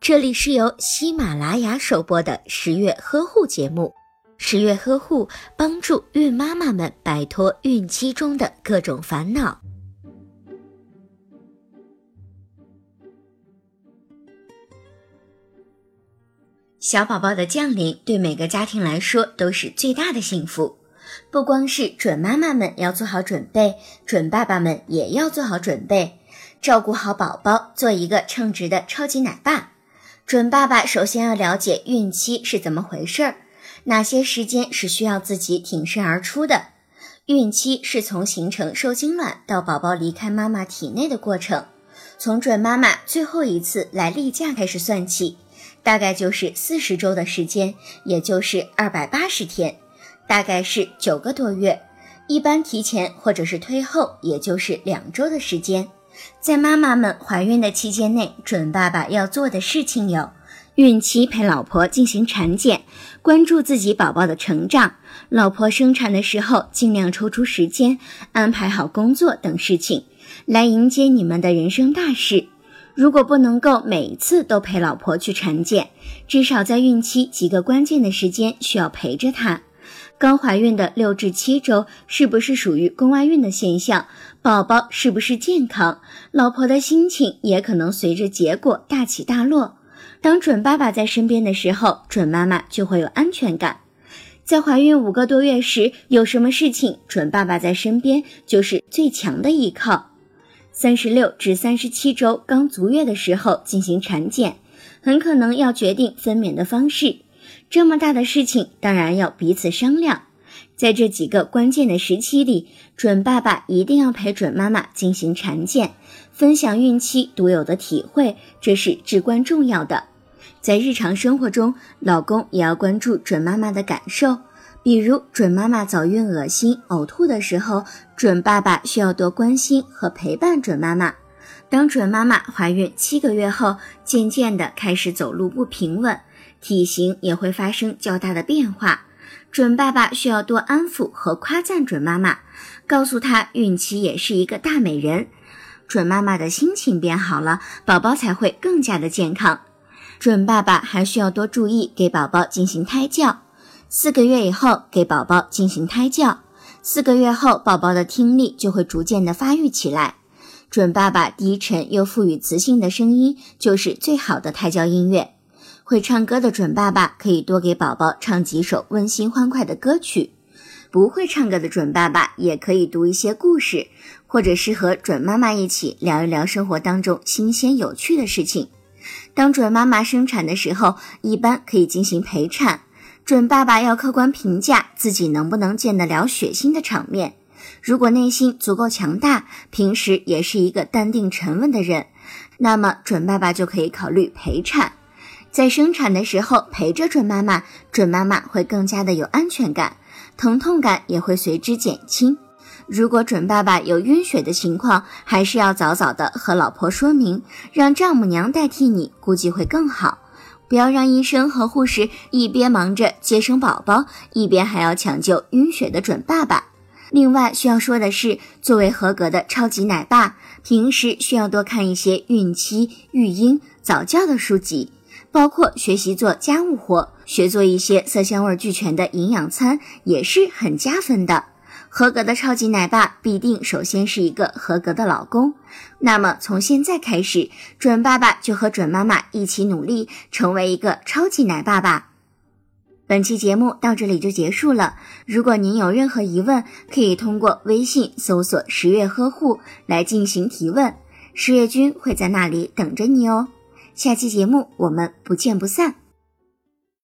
这里是由喜马拉雅首播的十月呵护节目。十月呵护帮助孕妈妈们摆脱孕期中的各种烦恼。小宝宝的降临对每个家庭来说都是最大的幸福，不光是准妈妈们要做好准备，准爸爸们也要做好准备，照顾好宝宝，做一个称职的超级奶爸。准爸爸首先要了解孕期是怎么回事儿，哪些时间是需要自己挺身而出的。孕期是从形成受精卵到宝宝离开妈妈体内的过程，从准妈妈最后一次来例假开始算起，大概就是四十周的时间，也就是二百八十天，大概是九个多月。一般提前或者是推后，也就是两周的时间。在妈妈们怀孕的期间内，准爸爸要做的事情有：孕期陪老婆进行产检，关注自己宝宝的成长；老婆生产的时候，尽量抽出时间安排好工作等事情，来迎接你们的人生大事。如果不能够每一次都陪老婆去产检，至少在孕期几个关键的时间需要陪着她。刚怀孕的六至七周是不是属于宫外孕的现象？宝宝是不是健康？老婆的心情也可能随着结果大起大落。当准爸爸在身边的时候，准妈妈就会有安全感。在怀孕五个多月时，有什么事情，准爸爸在身边就是最强的依靠。三十六至三十七周刚足月的时候进行产检，很可能要决定分娩的方式。这么大的事情，当然要彼此商量。在这几个关键的时期里，准爸爸一定要陪准妈妈进行产检，分享孕期独有的体会，这是至关重要的。在日常生活中，老公也要关注准妈妈的感受，比如准妈妈早孕、恶心、呕吐的时候，准爸爸需要多关心和陪伴准妈妈。当准妈妈怀孕七个月后，渐渐的开始走路不平稳。体型也会发生较大的变化，准爸爸需要多安抚和夸赞准妈妈，告诉她孕期也是一个大美人。准妈妈的心情变好了，宝宝才会更加的健康。准爸爸还需要多注意给宝宝进行胎教，四个月以后给宝宝进行胎教，四个月后宝宝的听力就会逐渐的发育起来。准爸爸低沉又富有磁性的声音就是最好的胎教音乐。会唱歌的准爸爸可以多给宝宝唱几首温馨欢快的歌曲，不会唱歌的准爸爸也可以读一些故事，或者是和准妈妈一起聊一聊生活当中新鲜有趣的事情。当准妈妈生产的时候，一般可以进行陪产，准爸爸要客观评价自己能不能见得了血腥的场面。如果内心足够强大，平时也是一个淡定沉稳的人，那么准爸爸就可以考虑陪产。在生产的时候陪着准妈妈，准妈妈会更加的有安全感，疼痛感也会随之减轻。如果准爸爸有晕血的情况，还是要早早的和老婆说明，让丈母娘代替你，估计会更好。不要让医生和护士一边忙着接生宝宝，一边还要抢救晕血的准爸爸。另外需要说的是，作为合格的超级奶爸，平时需要多看一些孕期、育婴、早教的书籍。包括学习做家务活，学做一些色香味俱全的营养餐，也是很加分的。合格的超级奶爸必定首先是一个合格的老公。那么从现在开始，准爸爸就和准妈妈一起努力，成为一个超级奶爸吧。本期节目到这里就结束了。如果您有任何疑问，可以通过微信搜索“十月呵护”来进行提问，十月君会在那里等着你哦。下期节目我们不见不散。